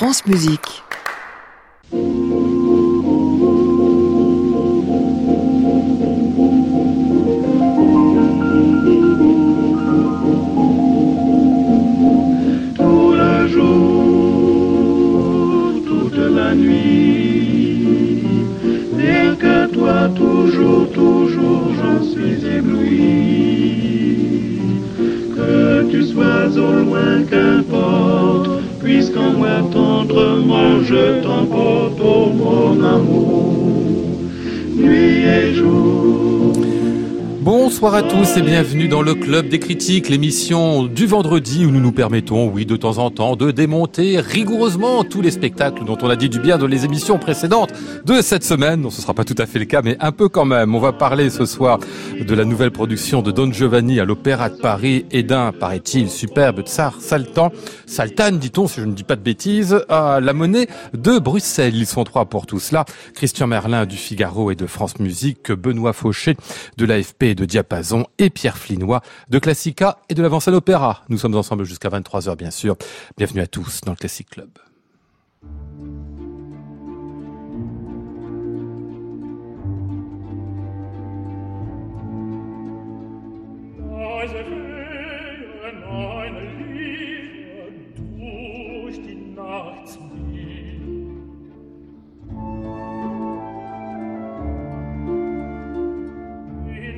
France Musique. Tout le jour, toute la nuit, rien que toi, toujours, toujours, j'en suis ébloui. Que tu sois au loin, puisqu'en moi tendrement je t'emporte, mon amour, nuit et jour. Bonsoir à tous et bienvenue dans le Club des Critiques, l'émission du vendredi où nous nous permettons, oui, de temps en temps, de démonter rigoureusement tous les spectacles dont on a dit du bien dans les émissions précédentes de cette semaine. Non, ce sera pas tout à fait le cas, mais un peu quand même. On va parler ce soir de la nouvelle production de Don Giovanni à l'Opéra de Paris et d'un, paraît-il, superbe Tsar Saltan, Saltan, dit-on, si je ne dis pas de bêtises, à la monnaie de Bruxelles. Ils sont trois pour tout cela. Christian Merlin du Figaro et de France Musique, Benoît Fauché de l'AFP et de Diapason et Pierre Flinois de Classica et de l'Avance à l'Opéra. Nous sommes ensemble jusqu'à 23h bien sûr. Bienvenue à tous dans le Classic Club.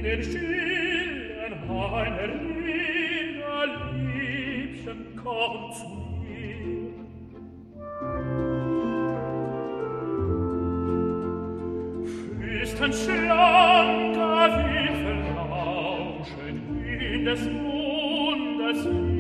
den stillen Hain erinner, Liebchen, komm zu mir. Füßen schlanker Wipfel rauschen in des Mundes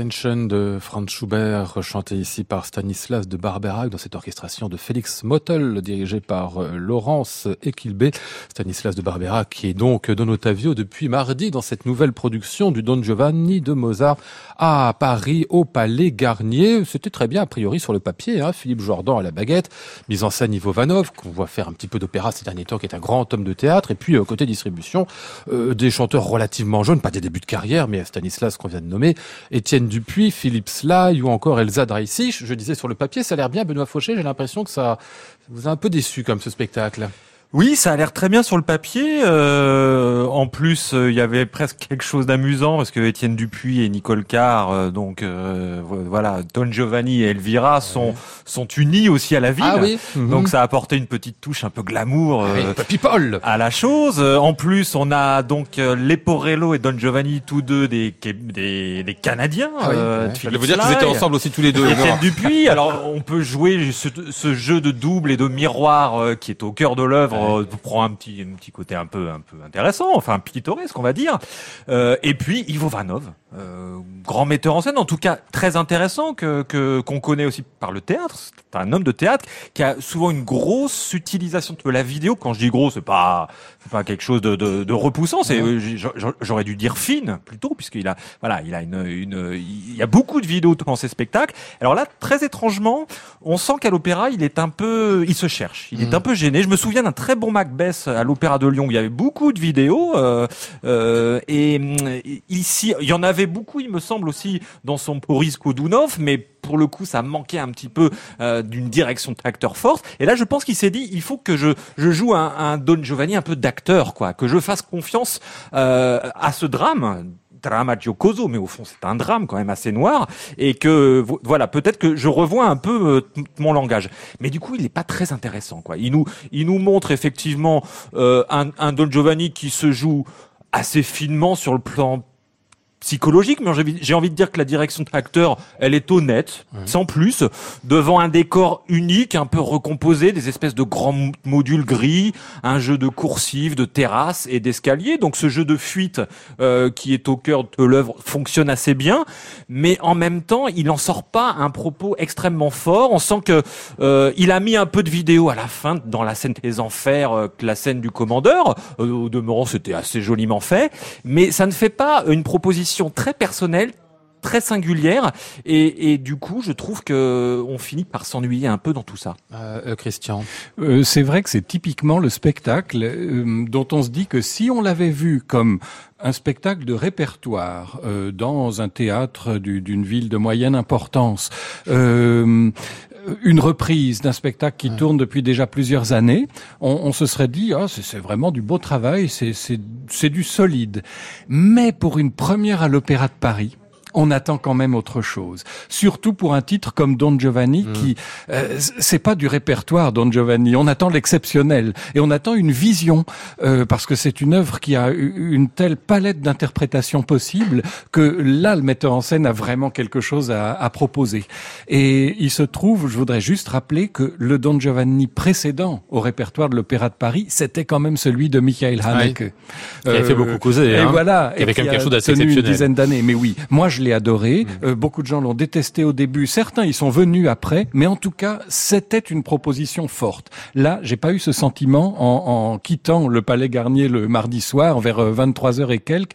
Stenchen de Franz Schubert, chanté ici par Stanislas de Barberac dans cette orchestration de Félix Mottl, dirigée par euh, Laurence Equilbé. Stanislas de Barberac qui est donc Don Ottavio depuis mardi dans cette nouvelle production du Don Giovanni de Mozart à Paris au Palais Garnier. C'était très bien a priori sur le papier, hein, Philippe Jordan à la baguette, mise en scène Ivo Vanov, qu'on voit faire un petit peu d'opéra ces derniers temps, qui est un grand homme de théâtre, et puis euh, côté distribution, euh, des chanteurs relativement jeunes, pas des débuts de carrière, mais Stanislas qu'on vient de nommer, Étienne Dupuis, Philippe Sly ou encore Elsa Dreissich. Je disais sur le papier, ça a l'air bien, Benoît Fauché, j'ai l'impression que ça vous a un peu déçu comme ce spectacle. Oui, ça a l'air très bien sur le papier. Euh, en plus, euh, il y avait presque quelque chose d'amusant parce que Étienne Dupuis et Nicole Carr, euh, donc euh, voilà, Don Giovanni et Elvira sont sont unis aussi à la ville. Ah oui. Donc Mhm. ça a apporté une petite touche un peu glamour Ah oui, euh, People. à la chose. En plus, on a donc euh, Leporello et Don Giovanni, tous deux des des, des Canadiens. Ah oui, euh, ouais. J'allais vous dire qu'ils étaient ensemble aussi tous les deux. Étienne Dupuis. Alors, on peut jouer ce, ce jeu de double et de miroir euh, qui est au cœur de l'œuvre, euh, prend un petit, un petit côté un peu, un peu intéressant, enfin pittoresque, on va dire. Euh, et puis Ivo Vanov, euh, grand metteur en scène, en tout cas très intéressant que que- qu'on connaît aussi par le théâtre. C'est un homme de théâtre qui a souvent une grosse utilisation de la vidéo. Quand je dis gros, c'est pas c'est pas quelque chose de, de, de repoussant. C'est j'aurais dû dire fine plutôt, puisqu'il a voilà, il a une, une il y a beaucoup de vidéos dans ses spectacles. Alors là, très étrangement, on sent qu'à l'opéra, il est un peu, il se cherche, il est Mhm. un peu gêné. Je me souviens d'un très bon Macbeth à l'opéra de Lyon où il y avait beaucoup de vidéos euh, euh, et hum, ici, il y en avait beaucoup, il me semble aussi dans son Boris Kodunov, mais pour le coup, ça manquait un petit peu euh, d'une direction d'acteur forte. Et là, je pense qu'il s'est dit, il faut que je, je joue un, Don Giovanni un peu d'acteur, quoi, que je fasse confiance euh, à ce drame. Drama giocoso, mais au fond c'est un drame quand même assez noir, et que vo- voilà peut-être que je revois un peu euh, mon langage. Mais du coup il n'est pas très intéressant quoi. Il nous il nous montre effectivement un Don Giovanni qui se joue assez finement sur le plan psychologique, mais j'ai envie- de dire que la direction d'acteur, elle est honnête, sans plus, devant un décor unique, un peu recomposé, des espèces de grands modules gris, un jeu de coursives, de terrasses et d'escaliers. Donc ce jeu de fuite euh, qui est au cœur de l'œuvre fonctionne assez bien, mais en même temps, il n'en sort pas un propos extrêmement fort. On sent que euh, il a mis un peu de vidéo à la fin dans la scène des enfers, euh, la scène du commandeur. Euh, au demeurant, c'était assez joliment fait, mais ça ne fait pas une proposition très personnelle très singulière et, et du coup je trouve que on finit par s'ennuyer un peu dans tout ça. Euh, euh, Christian. Euh, c'est vrai que c'est typiquement le spectacle euh, dont on se dit que si on l'avait vu comme un spectacle de répertoire euh, dans un théâtre du- d'une ville de moyenne importance, euh, une reprise d'un spectacle qui tourne depuis déjà plusieurs années, on, on se serait dit ah c'est c'est vraiment du beau travail, c'est du solide. Mais pour une première à l'Opéra de Paris, on attend quand même autre chose. Surtout pour un titre comme Don Giovanni, qui euh, c'est pas du répertoire Don Giovanni. On attend l'exceptionnel et on attend une vision euh, parce que c'est une œuvre qui a une telle palette d'interprétations possibles que là le metteur en scène a vraiment quelque chose à, à proposer. Et il se trouve, je voudrais juste rappeler que le Don Giovanni précédent au répertoire de l'Opéra de Paris, c'était quand même celui de Michael Haneke. Qui avait fait beaucoup causer, Et hein. voilà. Qui avait et même a quelque chose d'assez tenu une exceptionnel. dizaine d'années. Mais oui, moi je l'ai adoré. Mm. Euh, beaucoup de gens l'ont détesté au début. Certains ils sont venus après, mais en tout cas c'était une proposition forte. Là, j'ai pas eu ce sentiment en, en quittant le Palais Garnier le mardi soir vers 23 heures et quelques.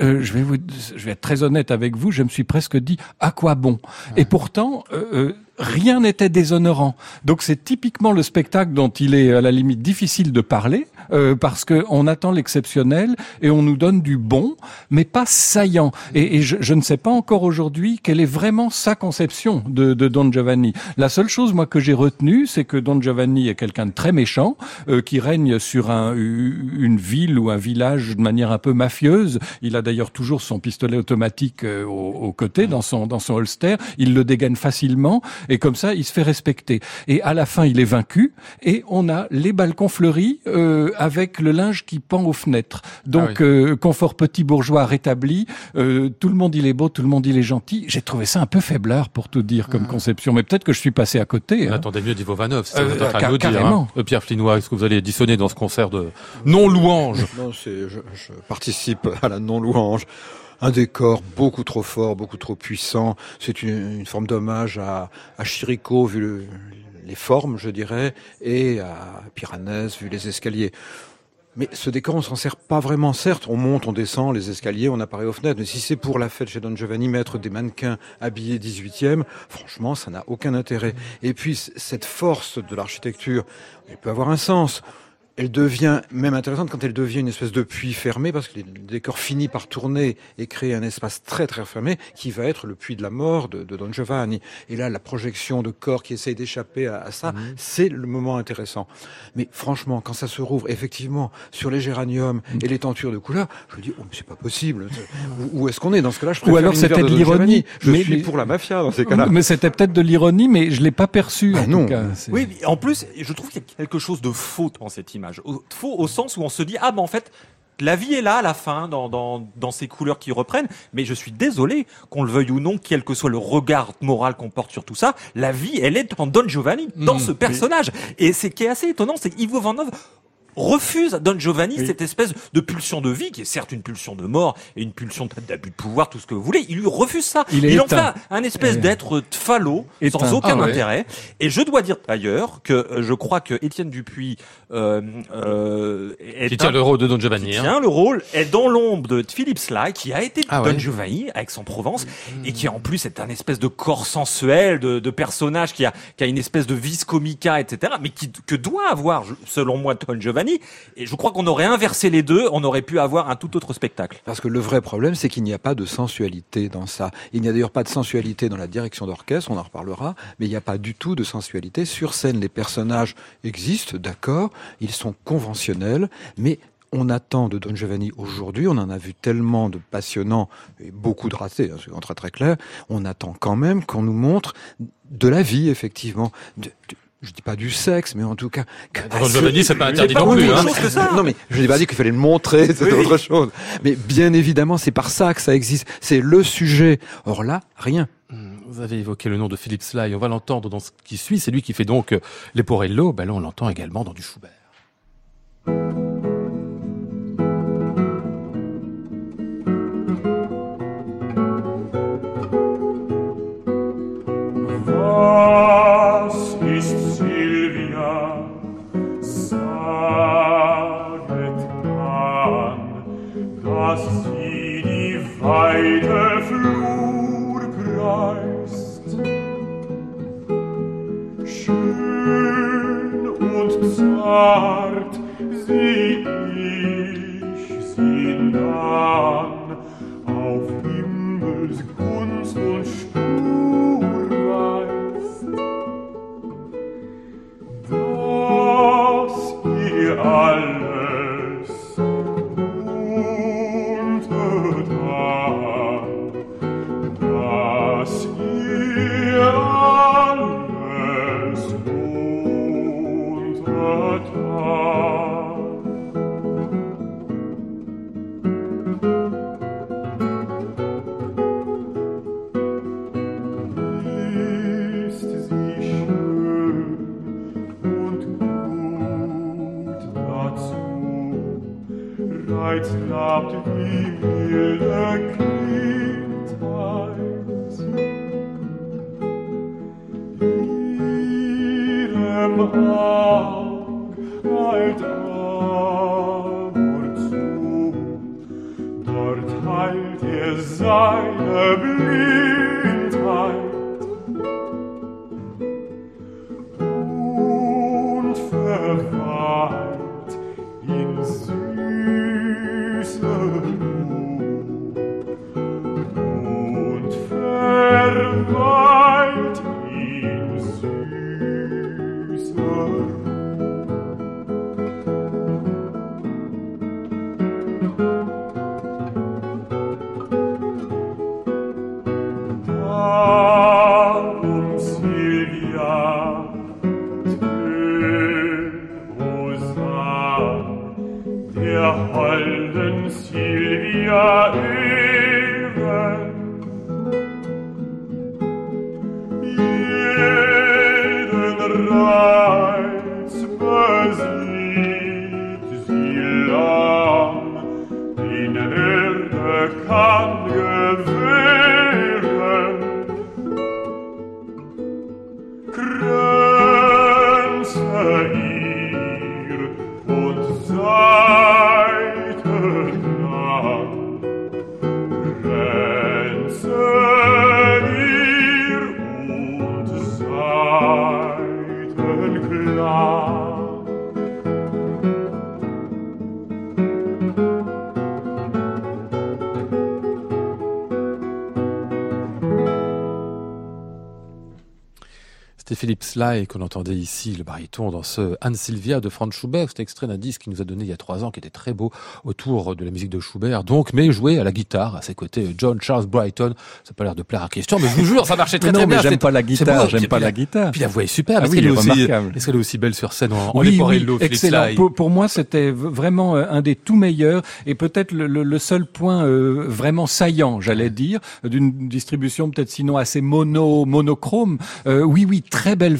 Euh, je vais vous, je vais être très honnête avec vous. Je me suis presque dit à quoi bon? Et pourtant. euh, euh, Rien n'était déshonorant. Donc c'est typiquement le spectacle dont il est à la limite difficile de parler euh, parce que on attend l'exceptionnel et on nous donne du bon, mais pas saillant. Et, et je, je ne sais pas encore aujourd'hui quelle est vraiment sa conception de, de Don Giovanni. La seule chose moi que j'ai retenue, c'est que Don Giovanni est quelqu'un de très méchant euh, qui règne sur un, une ville ou un village de manière un peu mafieuse. Il a d'ailleurs toujours son pistolet automatique euh, au, au côté dans son dans son holster. Il le dégaine facilement et comme ça il se fait respecter. Et à la fin il est vaincu et on a les balcons fleuris euh, avec le linge qui pend aux fenêtres. Donc Ah euh, confort petit bourgeois rétabli. euh, tout le monde il est beau, tout le monde il est gentil. J'ai trouvé ça un peu faiblard pour tout dire comme conception, mais peut-être que je suis passé à côté. On hein. attendait mieux d'Ivo Vanov, c'est Euh, vous êtes en train de ca- nous dire. carrément. hein. Euh, Pierre Flinois, est-ce que vous allez dissonner dans ce concert de non-louange? Non, c'est, je, je participe à la non-louange. Un décor beaucoup trop fort, beaucoup trop puissant. C'est une, une forme d'hommage à, à Chirico, vu le- les formes, je dirais, et à Piranèse, vu les escaliers. Mais ce décor, on s'en sert pas vraiment. Certes, on monte, on descend, les escaliers, on apparaît aux fenêtres. Mais si c'est pour la fête chez Don Giovanni, mettre des mannequins habillés 18e, franchement, ça n'a aucun intérêt. Et puis, cette force de l'architecture, elle peut avoir un sens. Elle devient même intéressante quand elle devient une espèce de puits fermé, parce que le décor finit par tourner et créer un espace très très fermé qui va être le puits de la mort de, de Don Giovanni. Et là, la projection de corps qui essaye d'échapper à, à ça, c'est le moment intéressant. Mais franchement, quand ça se rouvre effectivement sur les géraniums et les tentures de couleur, je me dis, oh, mais c'est pas possible. Où, où est-ce qu'on est dans ce cas-là? Je Ou alors c'était de l'ironie. Je Mais- suis mais- pour la mafia dans ces cas-là. Mais c'était peut-être de l'ironie, mais je l'ai pas perçu. Ah en non. tout cas. C'est- Oui, en plus, je trouve qu'il y a quelque chose de faux dans cette image. Au- Faux au sens où on se dit, ah ben en fait, la vie est là à la fin, dans, dans, dans ces couleurs qui reprennent, mais je suis désolé, qu'on le veuille ou non, quel que soit le regard moral qu'on porte sur tout ça, la vie, elle est en Don Giovanni, dans Mm, ce personnage. Et c'est qui est assez étonnant, c'est qu'Ivo Van Hove refuse à Don Giovanni Oui. cette espèce de pulsion de vie, qui est certes une pulsion de mort et une pulsion d'abus de pouvoir, tout ce que vous voulez. Il lui refuse ça. Il est en fait un espèce Eh. d'être phallo, Éteint. sans aucun Ah ouais. intérêt. Et je dois dire d'ailleurs que euh, je crois que Étienne Dupuis euh, euh, est Qui tient un- le rôle de Don qui Giovanni. hein. tient le rôle est dans l'ombre de Philippe Sly, qui a été Ah Don ouais. Giovanni avec son Provence et qui en plus est un espèce de corps sensuel, de, de personnage qui a, qui a une espèce de vis comica, etc. Mais qui, que doit avoir, selon moi, Don Giovanni. Et je crois qu'on aurait inversé les deux, on aurait pu avoir un tout autre spectacle. Parce que le vrai problème, c'est qu'il n'y a pas de sensualité dans ça. Il n'y a d'ailleurs pas de sensualité dans la direction d'orchestre, on en reparlera, mais il n'y a pas du tout de sensualité sur scène. Les personnages existent, d'accord, ils sont conventionnels, mais on attend de Don Giovanni aujourd'hui, on en a vu tellement de passionnants et beaucoup de ratés, hein, c'est très très clair, on attend quand même qu'on nous montre de la vie, effectivement. Je dis pas du sexe, mais en tout cas... que- Dans Don Giovanni, c'est pas interdit pas non plus. hein. non mais je n'ai pas dit qu'il fallait le montrer, c'est Oui, autre chose. Mais bien évidemment, c'est par ça que ça existe. C'est le sujet. Or là, rien. Hmm, Vous avez évoqué le nom de Philippe Sly, on va l'entendre dans ce qui suit, c'est lui qui fait donc euh, les Porello, ben là on l'entend également dans du Schubert. Weite Flur preist. Schön und zart sieh ich sie dann auf Himmelsgunst und Spurweis. Dass ihr alles Amor zu, dort heilt er seine Blüte. Sly qu'on entendait ici, le baryton, dans ce Anne Sylvia de Franz Schubert. C'était extrait d'un disque qu'il nous a donné il y a trois ans, qui était très beau, autour de la musique de Schubert. Donc, mais joué à la guitare, à ses côtés, John Charles Brighton. Ça n'a pas l'air de plaire à Christian, mais je vous jure, ça marchait très non, très mais bien. j'aime pas la c'est guitare, j'aime pas la- la guitare. Puis la voix est superbe. Ah Est-ce qu'elle est, aussi, est belle sur scène en, en Oui, Leporello, oui, excellent. Pour, pour moi, c'était vraiment euh, un des tout meilleurs et peut-être le, le- le seul point euh, vraiment saillant, j'allais dire, d'une distribution peut-être sinon assez mono monochrome. Euh, oui, oui, très belle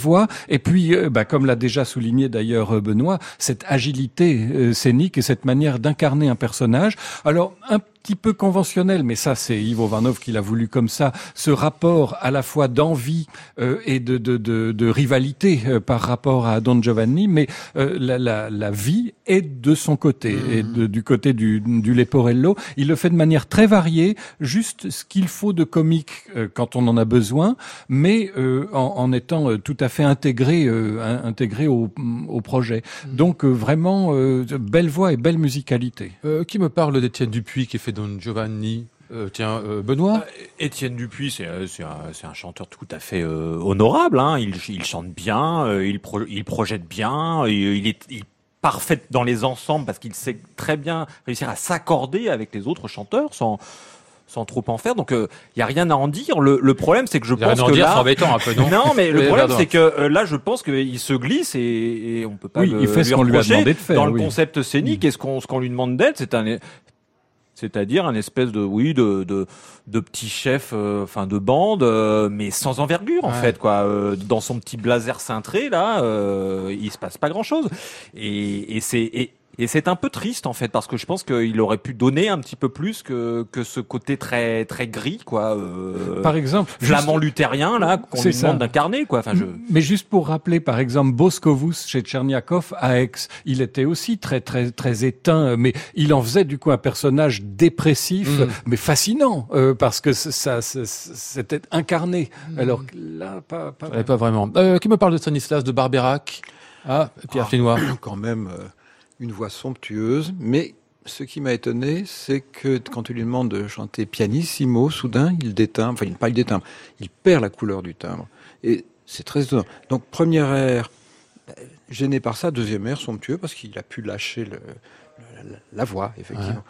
Et puis, euh, bah, comme l'a déjà souligné d'ailleurs euh, Benoît, cette agilité euh, scénique et cette manière d'incarner un personnage. Alors, un petit peu conventionnel, mais ça c'est Ivo Vanov qui l'a voulu comme ça, ce rapport à la fois d'envie euh, et de, de, de, de rivalité euh, par rapport à Don Giovanni, mais euh, la, la, la vie est de son côté, et de- du côté du, du Leporello. Il le fait de manière très variée, juste ce qu'il faut de comique euh, quand on en a besoin, mais euh, en, en étant euh, tout à fait intégré, euh, in- intégré au, au projet. Donc euh, vraiment, euh, belle voix et belle musicalité. Euh, qui me parle d'Étienne Dupuis qui fait Don Giovanni Euh, Tiens, euh, Benoît Étienne Dupuis, c'est euh, c'est un, chanteur tout à fait euh, honorable. Hein. Il, il chante bien, euh, il, pro- il projette bien, et, il est il parfait dans les ensembles parce qu'il sait très bien réussir à s'accorder avec les autres chanteurs sans sans trop en faire. Donc il y a rien à en dire. Le, le problème, c'est que je Il y a pense rien à en que dire, là, c'est embêtant un peu, non non, mais le problème, c'est que euh, là, je pense qu'il se glisse et, et on peut pas Oui, le, il fait ce lui qu'on lui a demandé de faire, Dans le concept scénique, et ce qu'on ce qu'on lui demande d'être, c'est un c'est-à-dire un espèce de oui de de, de petit chef euh, enfin de bande euh, mais sans envergure en Ouais. fait quoi Euh, dans son petit blazer cintré là il se passe pas grand-chose et, et c'est et, c'est un peu triste en fait parce que je pense qu'il aurait pu donner un petit peu plus que que ce côté très très gris quoi euh, Par exemple, flamand juste- luthérien là qu'on C'est lui demande ça. d'incarner quoi enfin je Mais juste pour rappeler, par exemple, Boscovus chez Tcherniakov à Aix, il était aussi très très très éteint, mais il en faisait du coup un personnage dépressif, Mhm. mais fascinant euh, parce que ça c'était incarné. Alors que là, pas. pas Pas vraiment. Euh, qui me parle de Stanislas de Barberac? Ah, Pierre Ah. Flinois. quand même euh, une voix somptueuse, mais ce qui m'a étonné, c'est que quand tu lui demandes de chanter pianissimo, soudain, il déteint, enfin, il, pas il déteint, il perd la couleur du timbre. Et c'est très étonnant. Donc, première air, euh, gêné par ça, deuxième air, somptueux, parce qu'il a pu lâcher le, le- la, la voix, effectivement.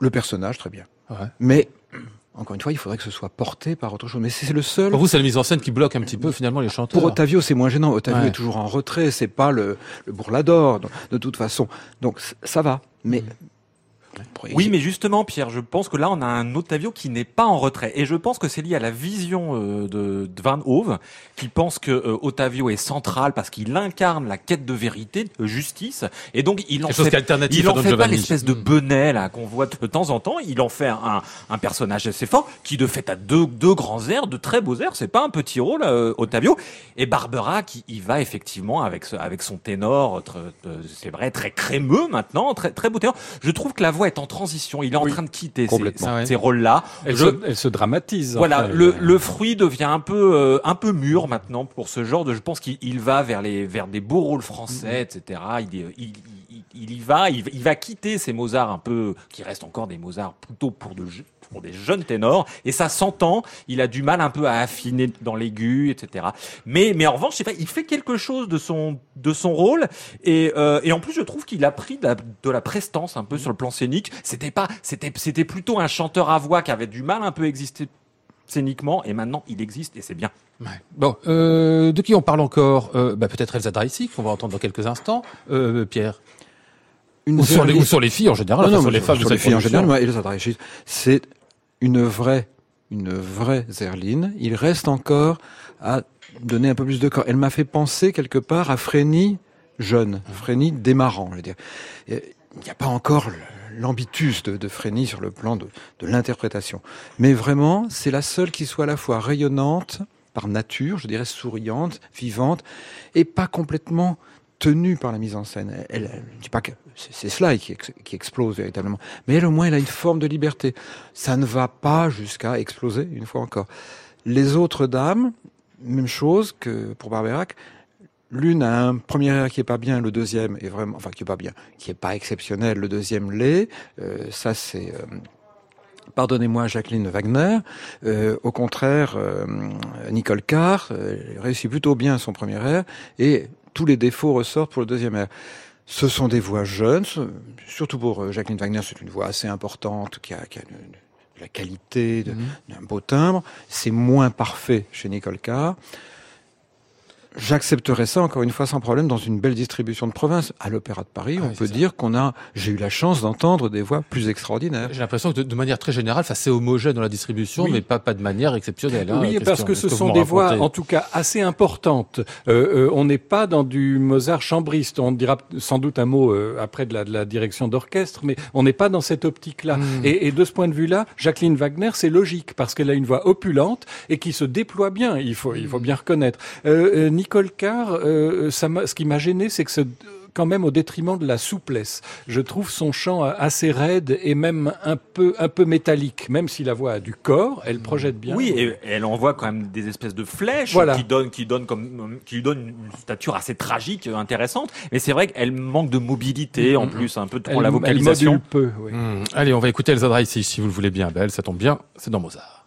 Le personnage, très bien. Ouais. Mais, encore une fois, il faudrait que ce soit porté par autre chose. Mais c'est le seul. Pour vous, c'est la mise en scène qui bloque un petit peu finalement les chanteurs. Pour Otavio, c'est moins gênant. Otavio Ouais. est toujours en retrait, c'est pas le, le bourlador, de toute façon. Donc ça va. Mais pour- Oui, mais justement, Pierre, je pense que là, on a un Otavio qui n'est pas en retrait. Et je pense que c'est lié à la vision euh, de, de Van Hove, qui pense que euh, Otavio est central parce qu'il incarne la quête de vérité, de justice. Et donc, il en Quelque chose fait, qui est alternatif il à en fait pas l'espèce de Mm. benet là qu'on voit de temps en temps. Il en fait un, un personnage assez fort qui, de fait, a deux, deux grands airs, de très beaux airs. C'est pas un petit rôle, euh, Otavio. Et Barbara, qui y va effectivement avec, ce- avec son ténor, très- euh, c'est vrai, très crémeux maintenant, très, très beau ténor. Je trouve que la voix est en transition. Il est en Oui, train de quitter ces, rôles-là. Elle, Je- se, elle se dramatise. voilà, enfin, le, le fruit devient un peu euh, un peu mûr maintenant pour ce genre de. Je pense qu'il il va vers les vers des beaux rôles français, etc. Il, il, il, il- il y va, il, il va quitter ces Mozart un peu qui restent encore des Mozart plutôt pour de pour des jeunes ténors et ça s'entend. Il a du mal un peu à affiner dans l'aigu, etc. Mais mais en revanche, je sais pas, il fait quelque chose de son de son rôle et euh, et en plus je trouve qu'il a pris de la, de la prestance un peu sur le plan scénique. C'était pas c'était c'était plutôt un chanteur à voix qui avait du mal un peu à exister scéniquement et maintenant il existe et c'est bien. Ouais. Bon, euh, de qui on parle encore? Euh, bah, Peut-être Elsa Dreisig, qu'on va entendre dans quelques instants. Euh, Pierre une ou sur, les, ou sur les filles en général. Non, enfin, non, sur les femmes sur les filles en général, moi, Elsa Dreisig, c'est une vraie, une vraie Zerline. Il reste encore à donner un peu plus de corps. Elle m'a fait penser quelque part à Frény jeune, Frény démarrant, je veux dire. Il n'y a pas encore l'ambitus de, de Frény sur le plan de, l'interprétation. Mais vraiment, c'est la seule qui soit à la fois rayonnante, par nature, je dirais souriante, vivante, et pas complètement tenue par la mise en scène. Elle, elle- je pas que c'est cela qui, qui explose véritablement, mais elle au moins elle a une forme de liberté. Ça ne va pas jusqu'à exploser une fois encore. Les autres dames, même chose que pour Barberac. L'une a un premier air qui est pas bien, le deuxième est vraiment, enfin qui est pas bien, qui est pas exceptionnel, le deuxième l'est. Euh, ça c'est euh, pardonnez-moi Jacqueline Wagner. Euh, au contraire, euh, Nicole Carr euh, réussit plutôt bien son premier air et tous les défauts ressortent pour le deuxième air. Ce sont des voix jeunes, surtout pour euh, Jacqueline Wagner, c'est une voix assez importante qui a, qui a une- une- de la qualité, de- d'un beau timbre. C'est moins parfait chez Nicole Carr. J'accepterais ça encore une fois sans problème dans une belle distribution de province. À l'Opéra de Paris, Ah on oui, peut dire qu'on a, j'ai eu la chance d'entendre des voix plus extraordinaires. J'ai l'impression que de, de manière très générale, enfin, c'est homogène dans la distribution, Oui. mais pas, pas de manière exceptionnelle. hein, oui, parce que ce sont des voix, en tout cas, assez importantes. Euh, euh, on n'est pas dans du Mozart chambriste. On dira sans doute un mot euh, après de la, de la direction d'orchestre, mais on n'est pas dans cette optique-là. Mm. Et, et de ce point de vue-là, Jacqueline Wagner, c'est logique parce qu'elle a une voix opulente et qui se déploie bien. Il faut, il faut bien reconnaître. Euh, euh, Nicole Carr, euh, ça m'a- ce qui m'a gêné, c'est que ce quand même au détriment de la souplesse. Je trouve son chant assez raide et même un peu un peu métallique, même si la voix a du corps, elle projette bien. Oui, et elle envoie quand même des espèces de flèches Voilà. qui donnent, qui donnent comme, qui lui donnent une stature assez tragique, euh, intéressante. Mais c'est vrai qu'elle manque de mobilité, en plus, un peu trop elle, la elle vocalisation. module peu. oui. Hmm. Allez, on va écouter Elsa Dreisig, si vous le voulez bien. Belle, ça tombe bien, c'est dans Mozart.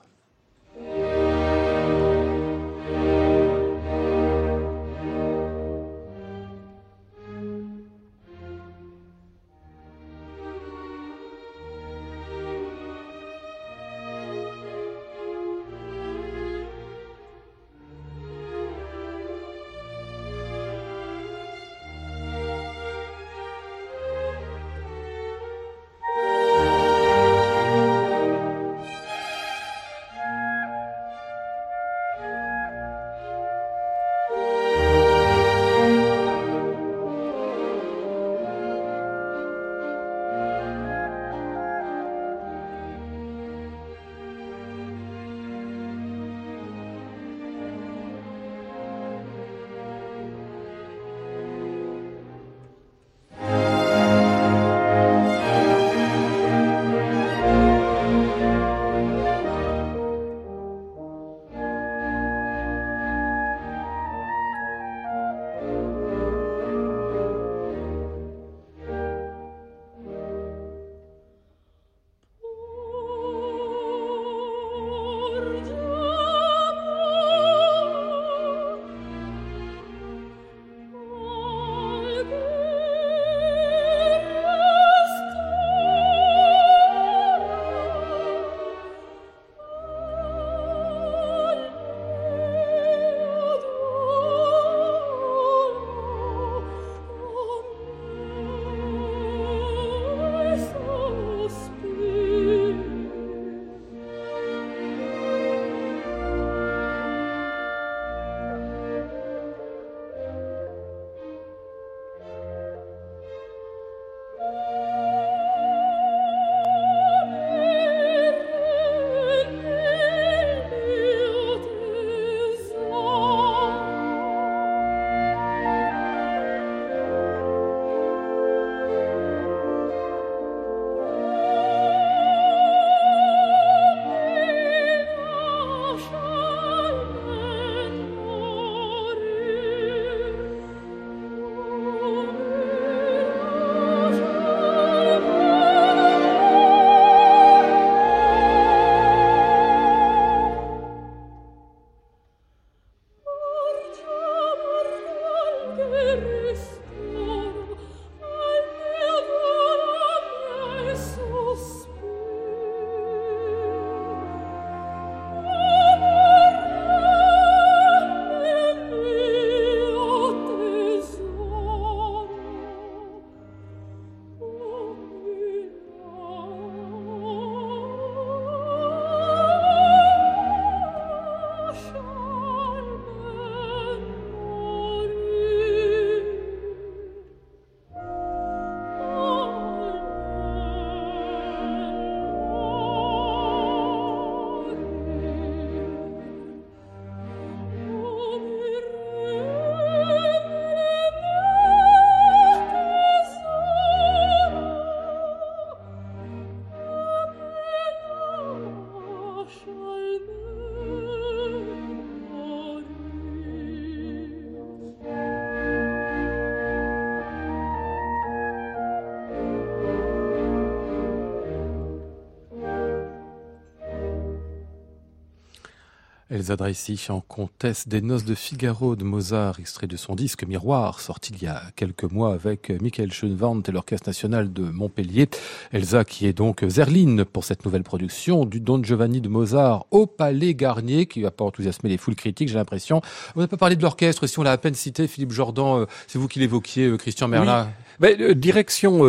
Elsa Dreissig en comtesse des noces de Figaro de Mozart, extrait de son disque Miroir, sorti il y a quelques mois avec Michael Schoenwandt et l'Orchestre National de Montpellier. Elsa qui est donc Zerline pour cette nouvelle production du Don Giovanni de Mozart au Palais Garnier, qui va pas enthousiasmer les foules critiques, j'ai l'impression. On n'a pas parlé de l'orchestre, si on l'a à peine cité, Philippe Jordan, euh, c'est vous qui l'évoquiez, euh, Christian Merlin. Ben, euh, direction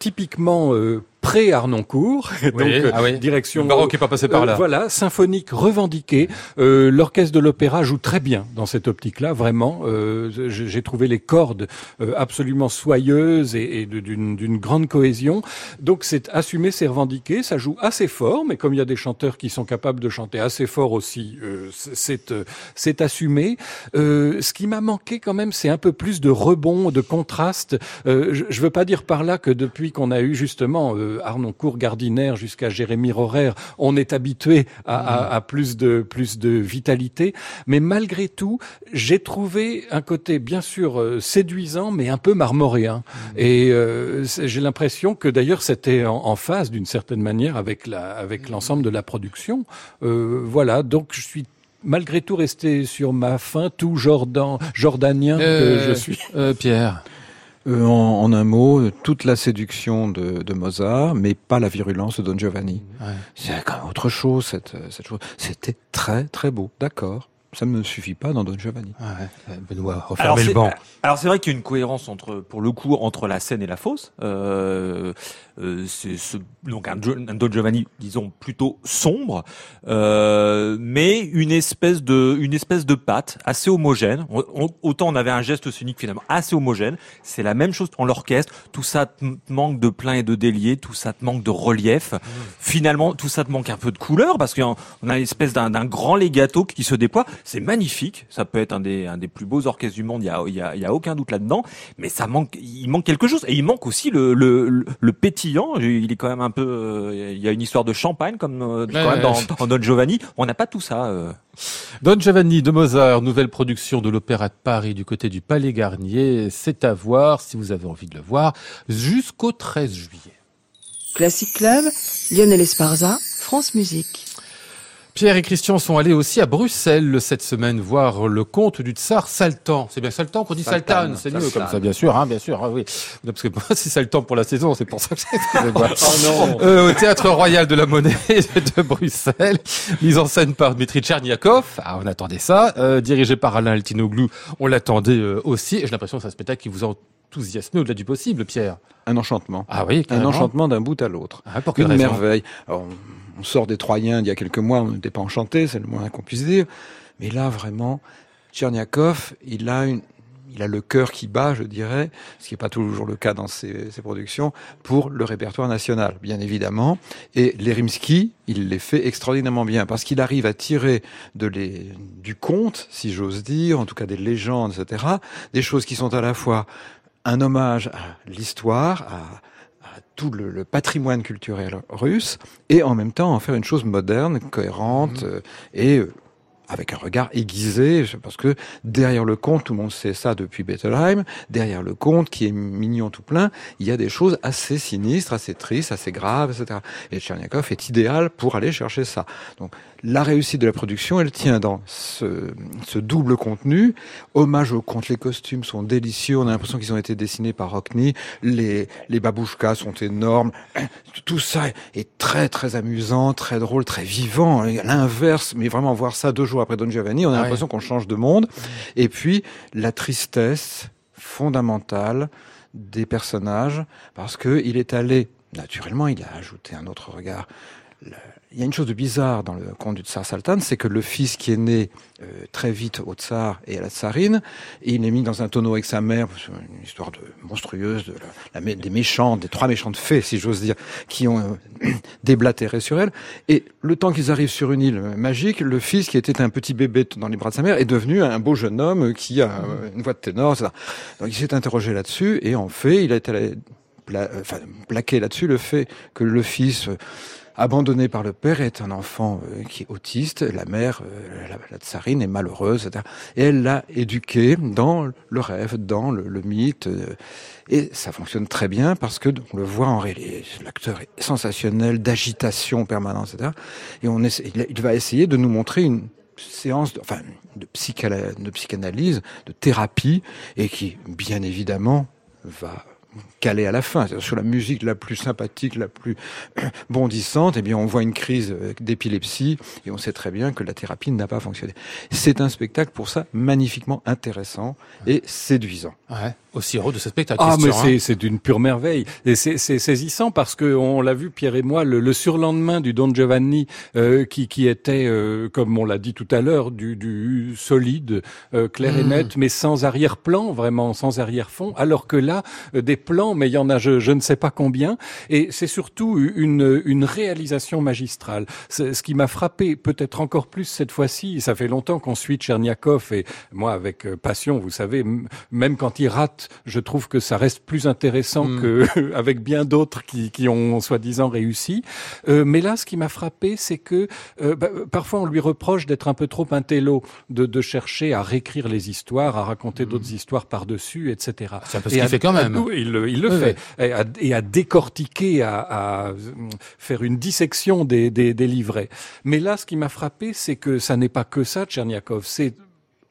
typiquement pré-Arnoncourt, donc Oui, euh, ah oui. direction Le baroque est pas passé par euh, là. voilà, symphonique revendiqué. Euh, L'orchestre de l'opéra joue très bien dans cette optique-là, vraiment. Euh, J'ai trouvé les cordes euh, absolument soyeuses et, et d'une grande cohésion. Donc c'est assumé, c'est revendiqué. Ça joue assez fort, mais comme il y a des chanteurs qui sont capables de chanter assez fort aussi, euh, c'est- assumé. Euh, ce qui m'a manqué quand même, c'est un peu plus de rebond, de contraste. Euh, je, je veux pas dire par là que depuis qu'on a eu justement euh, Arnoncourt, Gardiner jusqu'à Jérémy Rorer, on est habitué à, à- à plus de plus de vitalité. Mais malgré tout, j'ai trouvé un côté bien sûr euh, séduisant, mais un peu marmoréen. Et euh, j'ai l'impression que d'ailleurs c'était en, en phase d'une certaine manière avec la avec l'ensemble de la production. Euh, voilà, donc je suis malgré tout resté sur ma fin, tout Jordan, jordanien que je suis. Pierre. Euh, en, en un mot, toute la séduction de, de Mozart, mais pas la virulence de Don Giovanni. Ouais. C'est quand même autre chose, cette, cette chose. C'était très, très beau, d'accord. Ça ne me suffit pas dans Don Giovanni. Ouais, euh, Benoît, Alors refermez le c'est- banc. Alors c'est vrai qu'il y a une cohérence entre, pour le coup, entre la scène et la fosse. Euh, euh, c'est ce, donc un, Don Giovanni, disons plutôt sombre, euh, mais une espèce de, une espèce de patte assez homogène. On- on- autant on avait un geste scénique finalement assez homogène. C'est la même chose en l'orchestre. Tout ça te manque de plein et de déliés. Tout ça te manque de relief. Finalement, tout ça te manque un peu de couleur parce qu'on on a une espèce d'un d'un grand legato qui se déploie. C'est magnifique. Ça peut être un des, un des plus beaux orchestres du monde. Il y a, il y a, il y a aucun doute là-dedans. Mais ça manque, il manque quelque chose. Et il manque aussi le, le, le, le pétillant. Il est quand même un peu, euh, il y a une histoire de champagne comme euh, quand Ouais, même ouais. dans, dans Don Giovanni. On n'a pas tout ça. euh. Don Giovanni de Mozart, nouvelle production de l'Opéra de Paris du côté du Palais Garnier. C'est à voir, si vous avez envie de le voir, jusqu'au 13 juillet. Classic Club, Lionel Esparza, France Musique. Pierre et Christian sont allés aussi à Bruxelles cette semaine voir le conte du tsar Saltan. C'est bien Saltan qu'on dit Saltan, c'est mieux comme ça, bien sûr, hein, bien sûr, ah oui. Non, parce que moi, c'est Saltan pour la saison, c'est pour ça que excusez-moi. non. Euh, au Théâtre Royal de la Monnaie de Bruxelles, mise en scène par Dmitri Tcherniakov. Ah, on attendait ça. Euh, dirigé par Alain Altinoglou, on l'attendait euh, aussi. Et j'ai l'impression que c'est un spectacle qui vous a enthousiasmé au-delà du possible, Pierre. Un enchantement. Ah oui, Un enchantement d'un bout à l'autre. Ah, pour quelle Une raison merveille. Alors, on, sort des Troyens d'il y a quelques mois, on n'était pas enchanté, c'est le moins qu'on puisse dire. Mais là, vraiment, Tcherniakov, il a une, il a le cœur qui bat, je dirais, ce qui n'est pas toujours le cas dans ses, productions, pour le répertoire national, bien évidemment. Et les il les fait extraordinairement bien, parce qu'il arrive à tirer de les, du conte, si j'ose dire, en tout cas des légendes, etc., des choses qui sont à la fois un hommage à l'histoire, à tout le, le patrimoine culturel russe, et en même temps en faire une chose moderne, cohérente, euh, et euh, avec un regard aiguisé, parce que derrière le conte, tout le monde sait ça depuis Bettelheim, derrière le conte, qui est mignon tout plein, il y a des choses assez sinistres, assez tristes, assez graves, etc. Et Tcherniakov est idéal pour aller chercher ça. Donc la réussite de la production, elle tient dans ce, double contenu. Hommage au conte, les costumes sont délicieux, on a l'impression qu'ils ont été dessinés par Rockney, les, les babouchkas sont énormes, tout ça est très très amusant, très drôle, très vivant, l'inverse, mais vraiment voir ça deux jours après Don Giovanni, on a Ouais. l'impression qu'on change de monde. Et puis la tristesse fondamentale des personnages, parce que il est allé, naturellement, il a ajouté un autre regard. Il y a une chose de bizarre dans le conte du tsar Saltan, c'est que le fils qui est né euh, très vite au tsar et à la tsarine, et il est mis dans un tonneau avec sa mère, une histoire de monstrueuse, de la, des méchants, des trois méchantes fées, si j'ose dire, qui ont euh, déblatéré sur elle. Et le temps qu'ils arrivent sur une île magique, le fils qui était un petit bébé dans les bras de sa mère est devenu un beau jeune homme qui a euh, une voix de ténor, etc. Donc il s'est interrogé là-dessus, et en fait, il a été euh, plaqué là-dessus le fait que le fils euh, abandonné par le père est un enfant euh, qui est autiste, la mère, euh, la, la tsarine est malheureuse, etc. Et elle l'a éduqué dans le rêve, dans le, mythe, euh, et ça fonctionne très bien parce que on le voit en réalité, l'acteur est sensationnel, d'agitation permanente, etc. Et on essaie, il, va essayer de nous montrer une séance de, enfin, de psychanalyse, de thérapie, et qui, bien évidemment, va caler à la fin. C'est-à-dire Sur la musique la plus sympathique, la plus bondissante, eh bien, on voit une crise euh, d'épilepsie et on sait très bien que la thérapie n'a pas fonctionné. C'est un spectacle pour ça magnifiquement intéressant et séduisant. Ouais. Aussi heureux de ce spectacle. Ah, c'est mais hein. c'est, c'est d'une pure merveille. Et c'est, c'est saisissant parce que on l'a vu, Pierre et moi, le, le surlendemain du Don Giovanni, euh, qui, qui était, euh, comme on l'a dit tout à l'heure, du, du solide, euh, clair et Mm. net, mais sans arrière-plan, vraiment sans arrière-fond. Alors que là, euh, des plans, mais il y en a je, je ne sais pas combien. Et c'est surtout une, une réalisation magistrale. Ce qui m'a frappé, peut-être encore plus cette fois-ci, ça fait longtemps qu'on suit Tcherniakov et moi avec euh, passion, vous savez, même quand il rate, je trouve que ça reste plus intéressant Mm. que avec bien d'autres qui, qui ont soi-disant réussi. Euh, mais là, ce qui m'a frappé, c'est que euh, bah, parfois on lui reproche d'être un peu trop intello, de, de chercher à réécrire les histoires, à raconter d'autres histoires par-dessus, etc. C'est un peu ce qu'il fait quand même. il il le Oui, fait. Et, à, et à décortiquer, à, à, faire une dissection des, des, des livrets. Mais là, ce qui m'a frappé, c'est que ça n'est pas que ça, Tcherniakov. C'est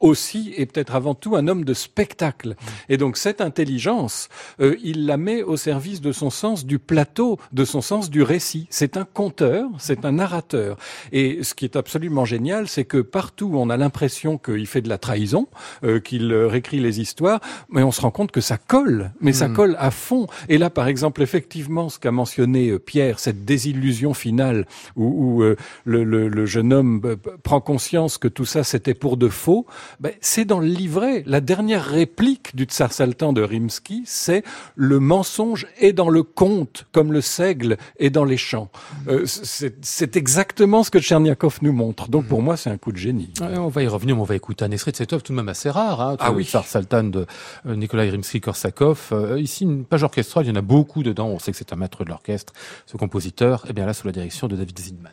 aussi et peut-être avant tout un homme de spectacle. Et donc cette intelligence, euh, il la met au service de son sens du plateau, de son sens du récit. C'est un conteur, c'est un narrateur. Et ce qui est absolument génial, c'est que partout on a l'impression qu'il fait de la trahison, euh, qu'il euh, réécrit les histoires, mais on se rend compte que ça colle, mais ça Mm. colle à fond. Et là, par exemple, effectivement, ce qu'a mentionné euh, Pierre, cette désillusion finale où, où, euh, le, le- le jeune homme euh, prend conscience que tout ça c'était pour de faux, ben, c'est dans le livret. La dernière réplique du Tsar Saltan de Rimsky, c'est le mensonge est dans le conte, comme le seigle est dans les champs. Euh, c'est exactement ce que Tcherniakov nous montre. Donc pour moi, c'est un coup de génie. Ouais, on va y revenir, mais on va écouter un extrait de cette œuvre tout de même assez rare. Hein, Ah le oui. Tsar Saltan de euh, Nikolai Rimsky-Korsakov. Euh, ici, une page orchestrale, il y en a beaucoup dedans. On sait que c'est un maître de l'orchestre, ce compositeur. Et bien là, sous la direction de David Zinman.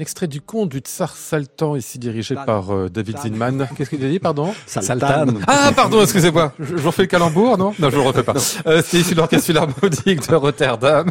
Extrait du conte du Tsar Saltan, ici dirigé par euh, David. Zinman. Qu'est-ce qu'il a dit, pardon? Saltan. Ah, pardon, excusez-moi. Je, je refais le calembour, non? Non, je le refais pas. Euh, C'était issu de l'orchestre philharmonique de Rotterdam.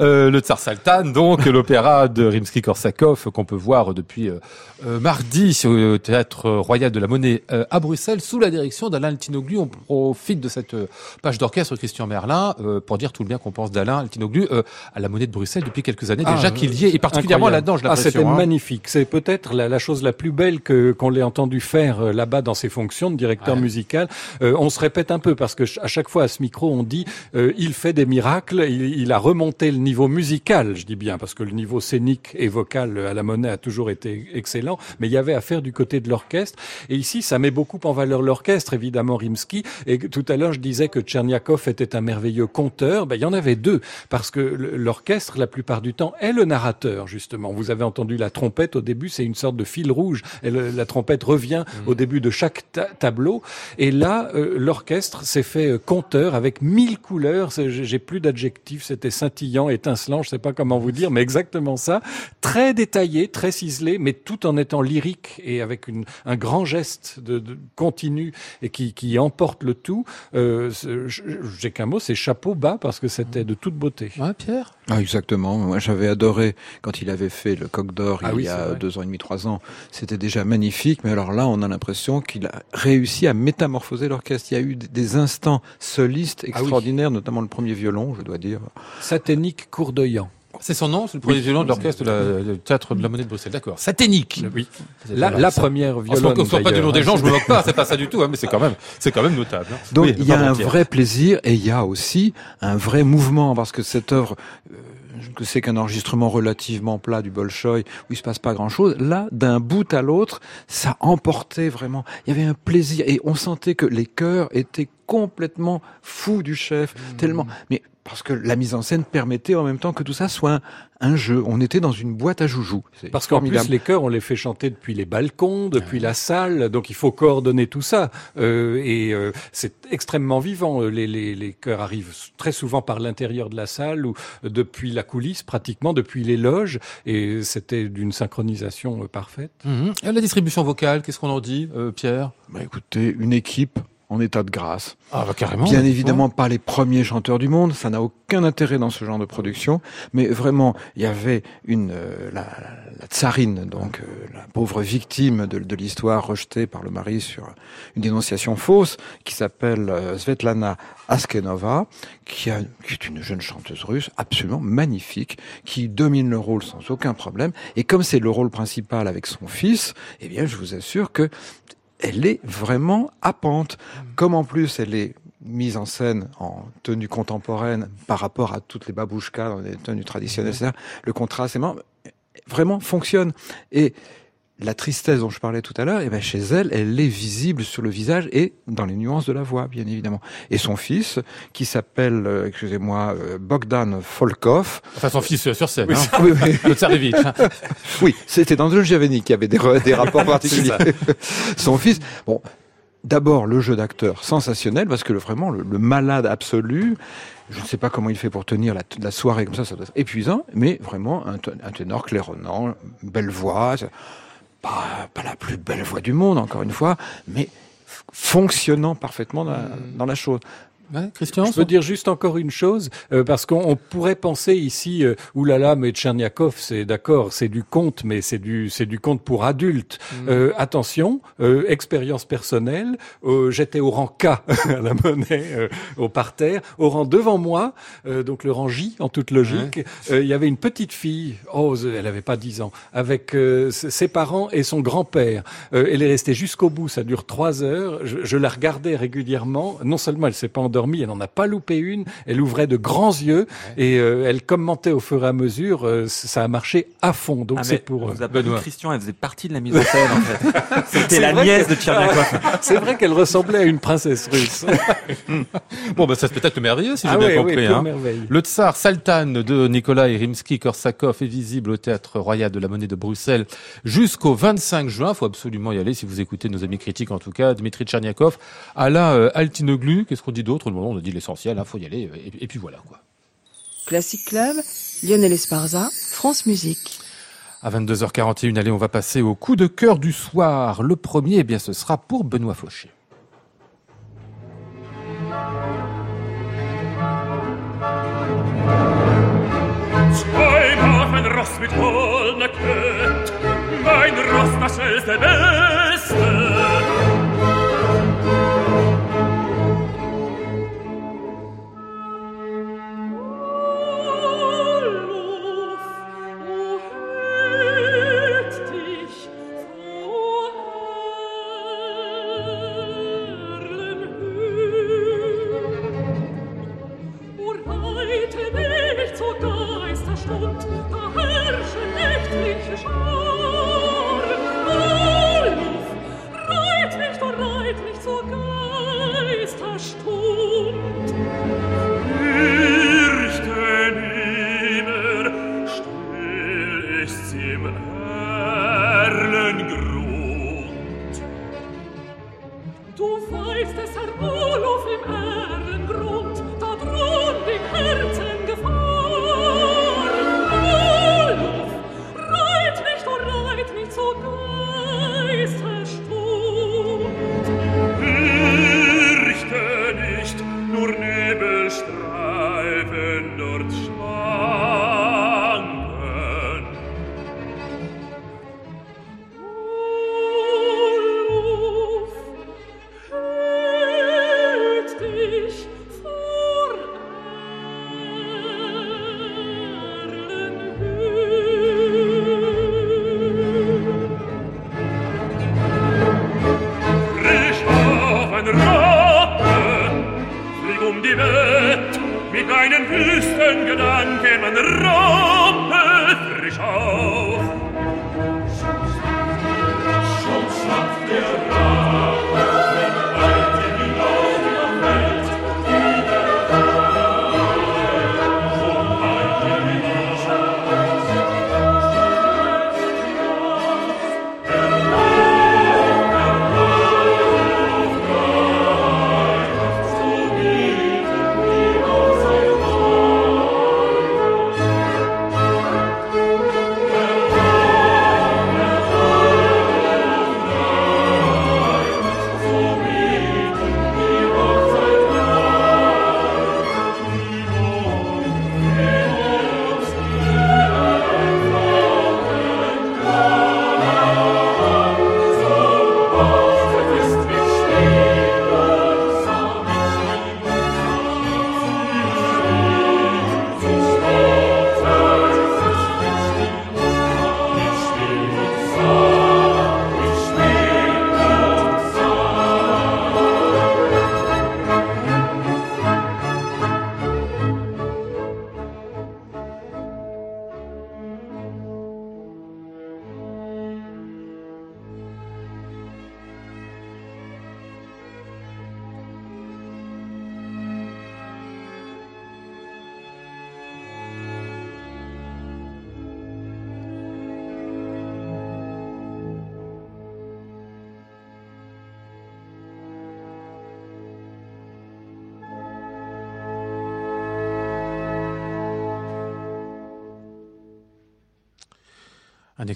Euh, le Tsar Saltan, donc, l'opéra de Rimsky-Korsakov qu'on peut voir depuis euh, euh, mardi sur le théâtre royal de la Monnaie euh, à Bruxelles, sous la direction d'Alain Altinoglu. On profite de cette page d'orchestre Christian Merlin euh, pour dire tout le bien qu'on pense d'Alain Altinoglu euh, à la Monnaie de Bruxelles depuis quelques années Ah, déjà qu'il y est, et particulièrement là-dedans, j'ai Ah, l'impression. Hein. magnifique. C'est peut-être la, la chose la plus belle que qu'on l'ait entendu faire euh, là-bas dans ses fonctions de directeur Ouais. musical. Euh, on se répète un peu parce que ch- à chaque fois à ce micro on dit euh, il fait des miracles. Il, il a remonté le niveau musical, je dis bien parce que le niveau scénique et vocal à la monnaie a toujours été excellent, mais il y avait à faire du côté de l'orchestre. Et ici, ça met beaucoup en valeur l'orchestre, évidemment Rimsky. Et tout à l'heure, je disais que Tcherniakov était un merveilleux conteur. Ben, il y en avait deux parce que l'orchestre, la plupart du temps, est le narrateur justement. Vous avez entendu la trompette au début, c'est une sorte de fil rouge. Et le- la trompette revient au début de chaque ta- tableau. Et là, euh, l'orchestre s'est fait euh, conteur avec mille couleurs. J'ai plus d'adjectifs. C'était scintillant, étincelant. Je sais pas comment vous dire, mais exactement ça. Très détaillé, très ciselé, mais tout en étant lyrique et avec une, un grand geste de, de continu et qui, qui emporte le tout. Euh, J'ai qu'un mot, c'est chapeau bas parce que c'était de toute beauté. Ouais, Pierre? Ah, exactement. Moi, j'avais adoré quand il avait fait le Coq d'Or Ah il oui, y a deux ans et demi, trois ans. C'était déjà magnifique. Mais alors là, on a l'impression qu'il a réussi à métamorphoser l'orchestre. Il y a eu des- instants solistes Ah oui. extraordinaires, notamment le premier violon, je dois dire. Saténique Courdoyan. C'est son nom, c'est le premier violon de l'orchestre du théâtre de la Monnaie de Bruxelles. D'accord. Saténique. Oui. La, la première violon. on se moque pas du nom des gens, je me moque pas, c'est pas ça du tout, hein, mais c'est quand même, c'est quand même notable. hein. Donc Oui, il y a un vrai plaisir et il y a aussi un vrai mouvement parce que cette œuvre euh, que c'est qu'un enregistrement relativement plat du Bolchoï où il se passe pas grand chose là d'un bout à l'autre ça emportait vraiment. Il y avait un plaisir et on sentait que les chœurs étaient complètement fous du chef Mmh. tellement. Mais parce que la mise en scène permettait en même temps que tout ça soit un, un jeu on était dans une boîte à joujoux Parce qu'en plus, les chœurs, on les fait chanter depuis les balcons, depuis la salle, donc il faut coordonner tout ça. Euh, et euh, c'est extrêmement vivant. Euh, Les, les, les chœurs arrivent très souvent par l'intérieur de la salle ou depuis la coulisse, pratiquement depuis les loges. Et c'était d'une synchronisation parfaite. Mhm. Et la distribution vocale, qu'est-ce qu'on en dit, euh, Pierre? Bah, écoutez une équipe en état de grâce Ah bah carrément. Bien évidemment pas les premiers chanteurs du monde, ça n'a aucun intérêt dans ce genre de production, mais vraiment il y avait une euh, la, la tsarine, donc euh, la pauvre victime de, de l'histoire rejetée par le mari sur une dénonciation fausse, qui s'appelle euh, Svetlana Askenova, qui, a, qui est une jeune chanteuse russe absolument magnifique, qui domine le rôle sans aucun problème, et comme c'est le rôle principal avec son fils, eh bien je vous assure que elle est vraiment happante. Comme en plus elle est mise en scène en tenue contemporaine par rapport à toutes les babouchkas dans les tenues traditionnelles, etc., le contraste est vraiment fonctionne. Et la tristesse dont je parlais tout à l'heure, eh ben chez elle, elle est visible sur le visage et dans les nuances de la voix, bien évidemment. Et son fils, qui s'appelle, euh, excusez-moi, euh, Bogdan Folkov. Enfin, son fils euh, sur scène, hein. Oui, oui. hein. Oui, c'était dans le Javeni qui avait des, rapports particuliers. Son fils, bon, d'abord le jeu d'acteur sensationnel parce que le, vraiment le, le malade absolu. Je ne sais pas comment il fait pour tenir la, la soirée comme ça, ça doit être épuisant, mais vraiment un, ténor claironnant, belle voix, pas, pas la plus belle voix du monde encore une fois, mais fonctionnant parfaitement dans, la- dans la chose. Ouais, Christian Je peux dire juste encore une chose, euh, parce qu'on on pourrait penser ici, euh, oulala, mais Tcherniakov, c'est d'accord, c'est du conte, mais c'est du c'est du conte pour adultes. Euh, attention, expérience personnelle, j'étais au rang K à la monnaie, au parterre, au rang devant moi, donc le rang J en toute logique, il y avait une petite fille, oh, elle avait pas 10 ans, avec ses parents et son grand-père. Elle est restée jusqu'au bout, ça dure trois heures. Je, je la regardais régulièrement. Non seulement elle s'est pas endormie, elle n'en a pas loupé une. Elle ouvrait de grands yeux et euh, elle commentait au fur et à mesure. euh, ça a marché à fond. Donc Ah, c'est pour. euh, vous Benoît. Christian, elle faisait partie de la mise en scène, en fait. C'était la vrai nièce que- de Tcherniakov. c'est vrai qu'elle ressemblait à une princesse russe. Bon, bah, ça spectacle merveilleux, si j'ai ah bien ouais, compris. ouais, hein. Le tsar Saltan de Nikolai Rimsky-Korsakov est visible au Théâtre Royal de la Monnaie de Bruxelles jusqu'au 25 juin. faut absolument y aller si vous écoutez nos amis critiques en tout cas. Dmitri Tcherniakov, Alain Altinoglu, qu'est-ce qu'on dit d'autre Bon, On a dit l'essentiel, hein, faut y aller. Et, et puis voilà quoi. Classic Club, Lionel Esparza, France Musique. À 22h41, allez, on va passer au coup de cœur du soir. Le premier, eh bien, ce sera pour Benoît Fauché. Zweimal mein Ross mit holder Kett, mein Ross das schnellste Beste.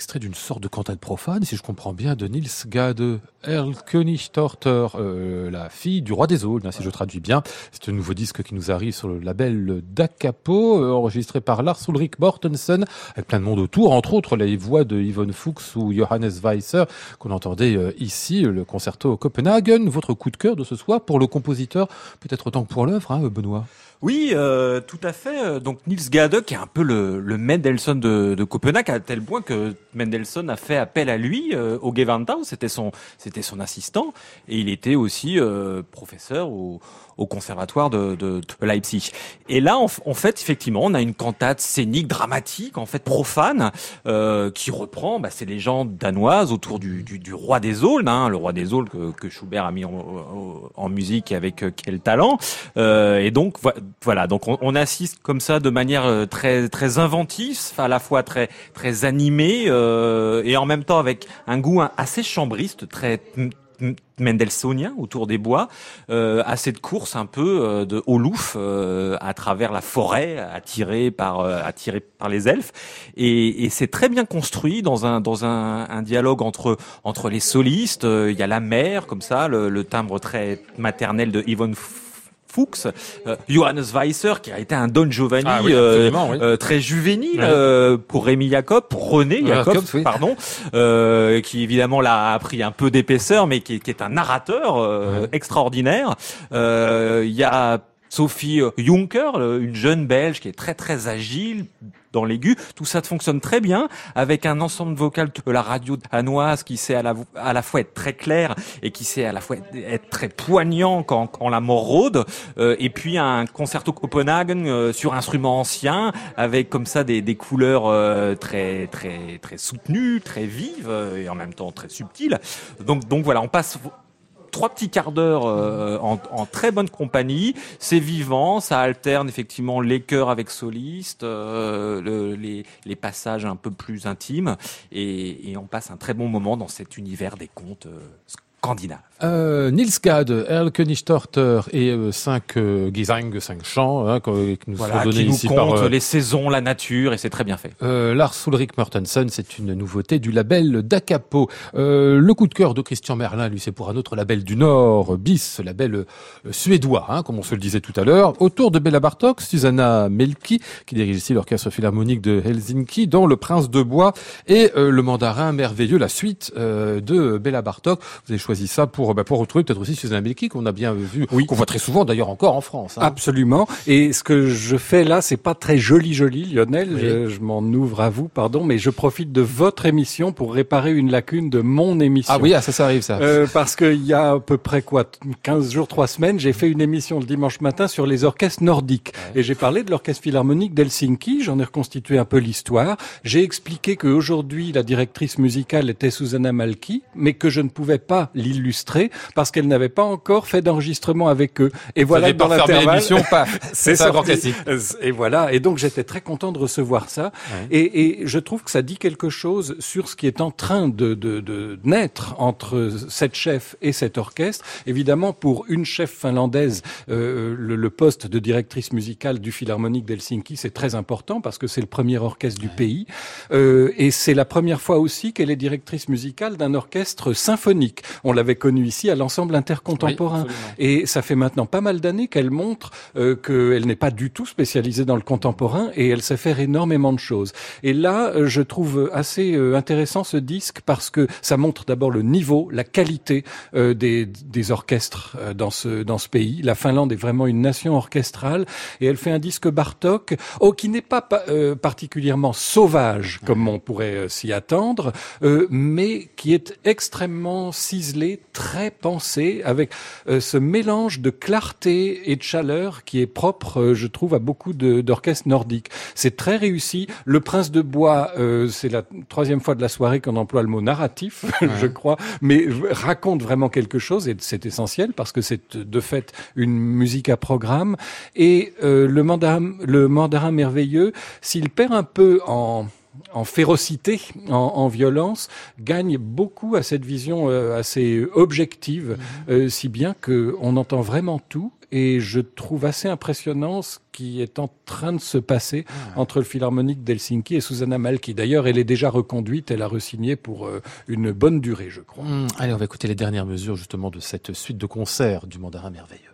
Extrait d'une sorte de cantate profane, si je comprends bien, de Niels Gade Erlkönigtochter, euh, la fille du roi des Aulnes, hein, si je traduis bien. C'est un nouveau disque qui nous arrive sur le label Da Capo, euh, enregistré par Lars Ulrich Mortensen, avec plein de monde autour, entre autres les voix de Yvonne Fuchs ou Johannes Weisser, qu'on entendait euh, ici, le concerto Copenhagen. Votre coup de cœur de ce soir pour le compositeur, peut-être autant que pour l'œuvre, hein, Benoît? Oui, euh, tout à fait. Donc Niels Gade, qui est un peu le, le Mendelssohn de, de Copenhague, à tel point que Mendelssohn a fait appel à lui euh, au Gewandhaus, c'était son, c'était son assistant, et il était aussi euh, professeur au, au conservatoire de, de, de Leipzig. Et là, en, en fait, effectivement, on a une cantate scénique, dramatique, en fait profane, euh, qui reprend bah, ces légendes danoises autour du, du, du roi des Aulnes, hein, le roi des Aulnes que, que Schubert a mis en, en- musique avec euh, quel talent. Euh, et donc voilà, donc on, on assiste comme ça de manière euh, très très inventive, à la fois très très animée euh, et en même temps avec un goût assez chambriste, très mendelssohnien autour des bois, euh, à cette course un peu euh, de Olouf euh, à travers la forêt, attiré par euh, attiré par les elfes, et, et c'est très bien construit dans un dans un, un dialogue entre entre les solistes. Euh, Il y a la mère comme ça, le, le timbre très maternel de Yvonne Fuchs, euh, Johannes Weisser qui a été un Don Giovanni Ah oui, euh, oui. euh, très juvénile euh, pour Rémi Jacob, pour René Ouais, Jacob, pardon, euh, qui évidemment là a pris un peu d'épaisseur, mais qui, qui est un narrateur euh, extraordinaire. Euh, Il y a Sophie Juncker, une jeune Belge qui est très très agile dans l'aigu. Tout ça fonctionne très bien avec un ensemble vocal de la radio danoise qui sait à la, à la fois être très clair et qui sait à la fois être, très poignant quand, quand la mort rôde. Euh, et puis un concerto Copenhagen euh, sur instruments anciens avec comme ça des, des couleurs euh, très très très soutenues, très vives euh, et en même temps très subtiles. Donc donc voilà, on passe trois petits quarts d'heure euh, en, très bonne compagnie. C'est vivant, ça alterne effectivement les chœurs avec solistes, euh, le- les, passages un peu plus intimes, et, et on passe un très bon moment dans cet univers des contes euh, Euh, Nils Gad, Erl Königstorter et euh, cinq euh, Gesang, cinq chants hein, que- qui nous Voilà, sont donnés qui nous ici compte par euh, les saisons, la nature, et c'est très bien fait. euh, Lars Ulrich Mortensen. C'est une nouveauté du label d'Acapo. Euh, le coup de cœur de Christian Merlin, lui, c'est pour un autre label du Nord, BIS, label euh, suédois, hein, comme on se le disait tout à l'heure. Autour de Bella Bartok, Susanna Melki, qui dirige ici l'orchestre philharmonique de Helsinki, dans Le Prince de Bois et euh, Le Mandarin merveilleux, la suite euh, de Bella Bartok. Vous avez choisi ça pour, bah, pour retrouver peut-être aussi Susanna Melki, qu'on a bien vu, Oui. qu'on voit très souvent d'ailleurs encore en France. hein. Absolument. Et ce que je fais là, c'est pas très joli joli, Lionel. Oui. Je, je m'en ouvre à vous, pardon, mais je profite de votre émission pour réparer une lacune de mon émission. Ah oui, ah, ça, ça arrive ça. Euh, parce qu'il y a à peu près quoi, 15 jours, 3 semaines, j'ai fait une émission le dimanche matin sur les orchestres nordiques. Et j'ai parlé de l'orchestre philharmonique d'Helsinki, j'en ai reconstitué un peu l'histoire. J'ai expliqué qu'aujourd'hui, la directrice musicale était Susanna Malki, mais que je ne pouvais pas l'illustrer parce qu'elle n'avait pas encore fait d'enregistrement avec eux. Et voilà dans l'intervalle... C'est un grand classique. Et voilà. Et donc j'étais très content de recevoir ça. Et, et je trouve que ça dit quelque chose sur ce qui est en train de, de, de naître entre cette chef et cet orchestre. Évidemment, pour une chef finlandaise, euh, le, le poste de directrice musicale du Philharmonique d'Helsinki, c'est très important parce que c'est le premier orchestre du pays. Euh, et c'est la première fois aussi qu'elle est directrice musicale d'un orchestre symphonique. On l'avait connu ici à l'ensemble intercontemporain. Oui. Et ça fait maintenant pas mal d'années qu'elle montre euh, qu'elle n'est pas du tout spécialisée dans le contemporain et elle sait faire énormément de choses. Et là, euh, je trouve assez euh, intéressant ce disque parce que ça montre d'abord le niveau, la qualité euh, des, des orchestres dans ce dans ce pays. La Finlande est vraiment une nation orchestrale et elle fait un disque Bartok, oh, qui n'est pas pa- particulièrement sauvage comme on pourrait s'y attendre, mais qui est extrêmement ciselé, très pensé, avec euh, ce mélange de clarté et de chaleur qui est propre, euh, je trouve, à beaucoup d'orchestres nordiques. C'est très réussi. Le Prince de Bois, euh, c'est la troisième fois de la soirée qu'on emploie le mot narratif, je crois, mais raconte vraiment quelque chose et c'est essentiel parce que c'est de fait une musique à programme. Et le mandarin, le mandarin merveilleux, s'il perd un peu en en férocité, en, en violence, gagne beaucoup à cette vision euh, assez objective, euh, si bien que on entend vraiment tout. Et je trouve assez impressionnant ce qui est en train de se passer entre le Philharmonique d'Helsinki et Susanna Malki. D'ailleurs, elle est déjà reconduite, elle a resigné pour euh, une bonne durée, je crois. Hum, allez, on va écouter les dernières mesures justement de cette suite de concerts du Mandarin merveilleux.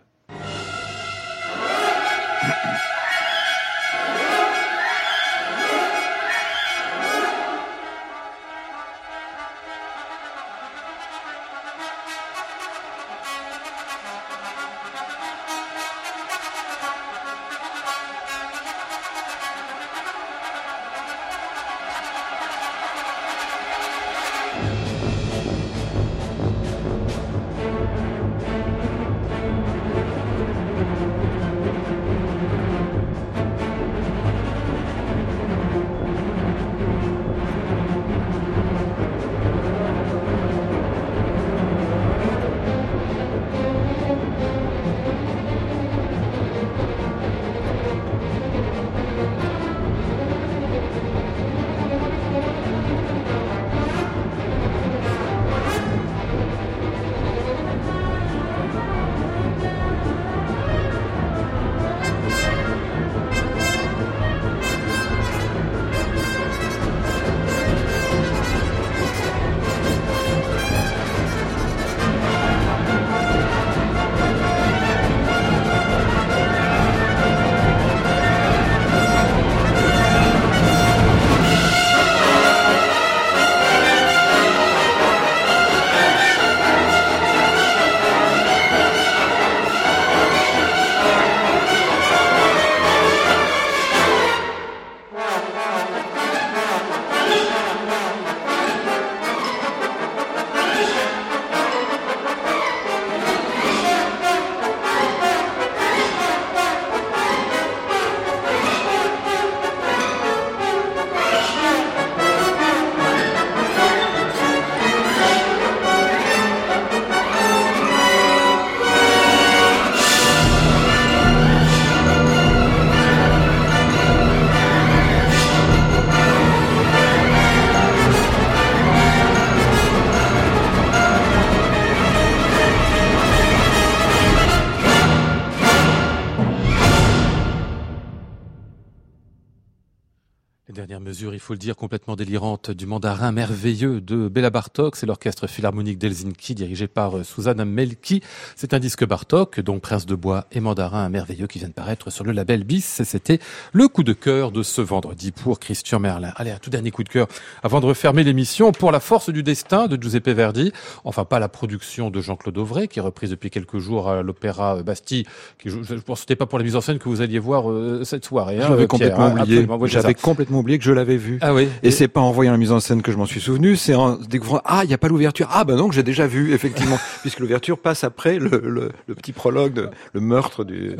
Mesure, il faut le dire, complètement délirante du mandarin merveilleux de Béla Bartok. C'est l'orchestre philharmonique d'Helsinki dirigé par euh, Susanna Melki. C'est un disque Bartok, dont Prince de Bois et Mandarin merveilleux qui viennent paraître sur le label BIS. Et C'était le coup de cœur de ce vendredi pour Christian Merlin. Allez, un tout dernier coup de cœur avant de refermer l'émission pour La Force du Destin de Giuseppe Verdi. Enfin, pas la production de Jean-Claude Auvray, qui est reprise depuis quelques jours à l'Opéra Bastille. Qui, je ne c'était pas pour la mise en scène que vous alliez voir euh, cette soirée. hein, J'avais complètement hein, oublié. absolument. Oui, c'est J'avais complètement oublié que je l'avais vu. Ah oui. Et c'est pas en voyant la mise en scène que je m'en suis souvenu, c'est en découvrant ah il y a pas l'ouverture ah ben non que j'ai déjà vu effectivement puisque l'ouverture passe après le, le, le petit prologue de le meurtre du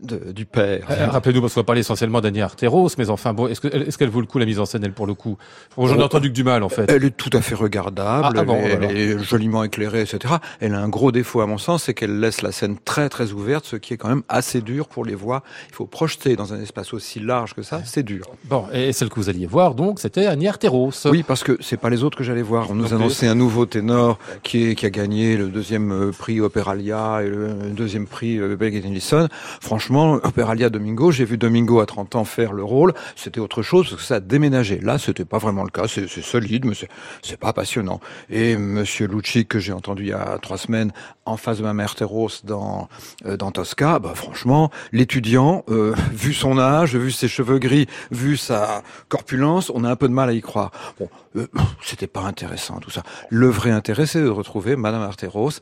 de- du père. Euh, Rappelez-nous, parce qu'on va parler essentiellement d'Annie Arteros, mais enfin bon, est-ce que- est-ce qu'elle vaut le coup la mise en scène, elle, pour le coup? J'en ai entendu que du mal, en fait. Elle est tout à fait regardable, Ah, ah bon, elle est joliment éclairée, etc. Elle a un gros défaut à mon sens, c'est qu'elle laisse la scène très très ouverte, ce qui est quand même assez dur pour les voix. Il faut projeter dans un espace aussi large que ça, c'est dur. Bon, et celle que vous alliez voir, donc, c'était Annie Arteros. Oui, parce que c'est pas les autres que j'allais voir. On nous annonçait un nouveau ténor qui, est, qui a gagné le deuxième euh, prix Opéralia et le deuxième prix euh, Bell Edison. Franchement, Opéralia Domingo, j'ai vu Domingo à 30 ans faire le rôle. C'était autre chose parce que ça a déménagé. Là, c'était pas vraiment le cas. C'est solide, mais c'est- c'est pas passionnant. Et Monsieur Lucci, que j'ai entendu il y a trois semaines en face de ma mère Terros dans, euh, dans Tosca, bah, franchement, l'étudiant, euh, vu son âge, vu ses cheveux gris, vu sa corpulence, on a un peu de mal à y croire. Bon, euh, c'était pas intéressant tout ça. Le vrai intérêt, c'est de retrouver Madame Arteros,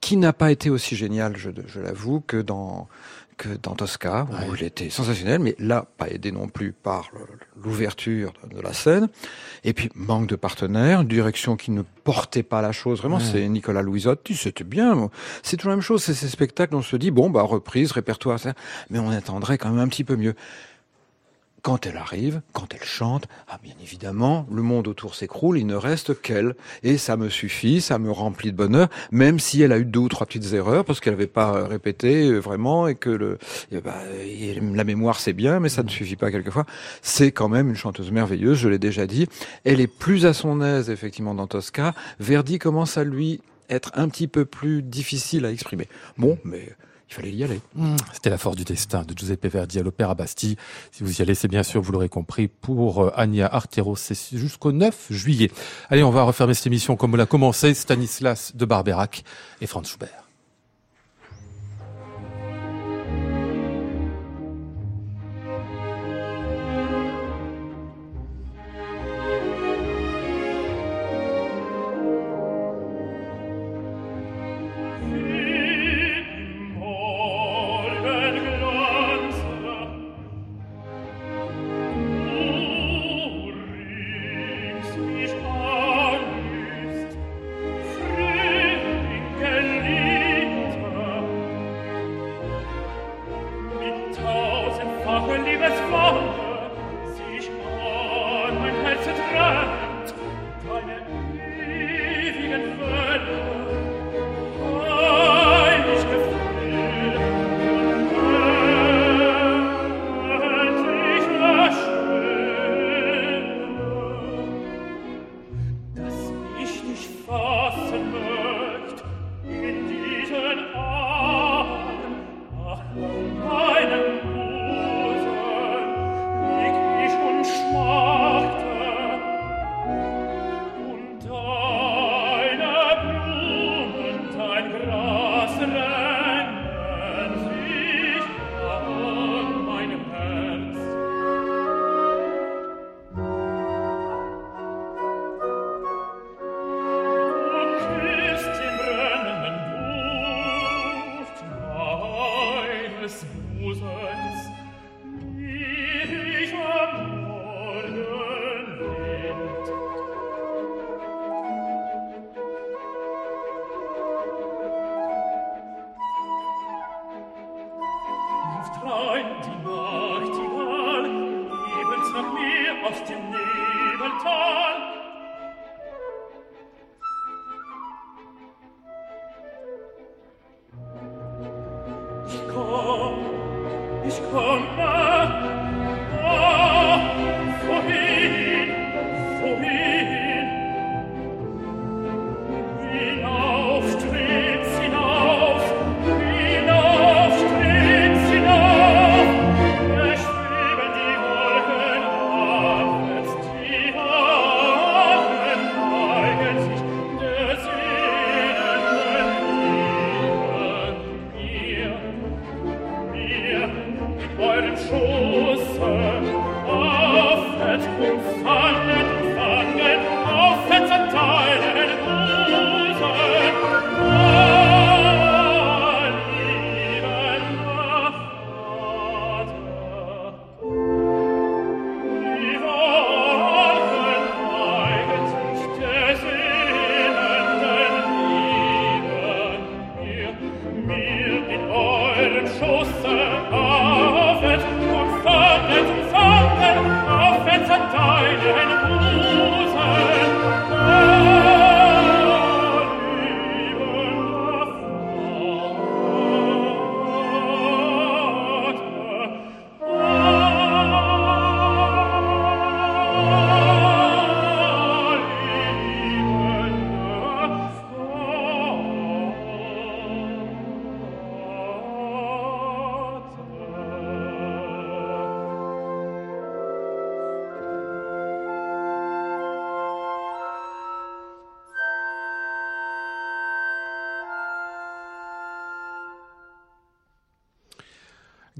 qui n'a pas été aussi géniale, je, je l'avoue, que dans que dans Tosca, où il était sensationnel, mais là, pas aidé non plus par l'ouverture de, la scène. Et puis, manque de partenaires, direction qui ne portait pas la chose. Vraiment, c'est Nicolas Louisotti, c'était bien. C'est toujours la même chose, c'est ces spectacles, on se dit, bon, bah, reprise, répertoire, ça, mais on attendrait quand même un petit peu mieux. Quand elle arrive, quand elle chante, ah bien évidemment, le monde autour s'écroule, il ne reste qu'elle. Et ça me suffit, ça me remplit de bonheur, même si elle a eu deux ou trois petites erreurs, parce qu'elle n'avait pas répété euh, vraiment, et que le, et la mémoire c'est bien, mais ça ne suffit pas quelquefois. C'est quand même une chanteuse merveilleuse, je l'ai déjà dit. Elle est plus à son aise, effectivement, dans Tosca. Verdi commence à lui être un petit peu plus difficile à exprimer. Bon, mais il fallait y aller. Mmh, C'était La Force du Destin de Giuseppe Verdi à l'Opéra Bastille. Si vous y allez, c'est bien sûr, vous l'aurez compris, pour euh, Ania Arteros, c'est jusqu'au 9 juillet. Allez, on va refermer cette émission comme on l'a commencé. Stanislas de Barberac et Franz Schubert.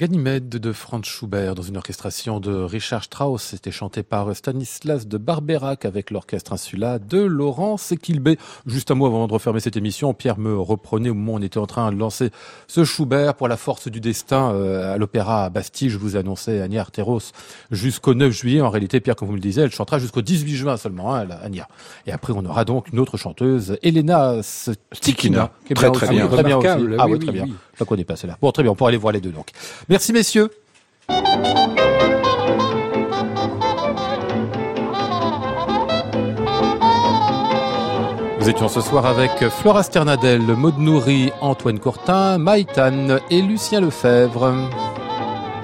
Ganymède de Franz Schubert dans une orchestration de Richard Strauss. C'était chanté par Stanislas de Barberac avec l'orchestre insula de Laurence Equilbé. Juste un mot avant de refermer cette émission, Pierre me reprenait au moment où on était en train de lancer ce Schubert pour la force du destin euh, à l'opéra Bastille. Je vous annonçais Ania Arteros jusqu'au 9 juillet. En réalité, Pierre, comme vous me le disiez, elle chantera jusqu'au 18 juin seulement, hein, Ania. Et après, on aura donc une autre chanteuse, Elena Stikina. Très, bien très bien. Très bien Ah oui, très bien. Je la connais pas celle-là. Bon, très bien, on pourra aller voir les deux donc. Merci messieurs. Nous étions ce soir avec Flora Sternadel, Maud Nourri, Antoine Courtin, Maïtan et Lucien Lefebvre.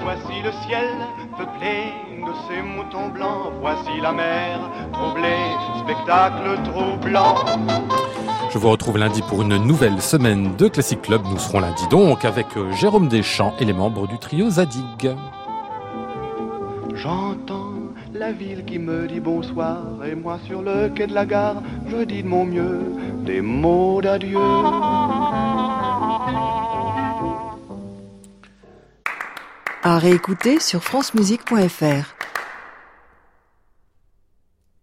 Voici le ciel peuplé de ces moutons blancs. Voici la mer troublée, spectacle troublant. Je vous retrouve lundi pour une nouvelle semaine de Classic Club. Nous serons lundi donc avec euh, Jérôme Deschamps et les membres du trio Zadig. J'entends la ville qui me dit bonsoir. Et moi sur le quai de la gare, je dis de mon mieux des mots d'adieu. À réécouter sur francemusique.fr.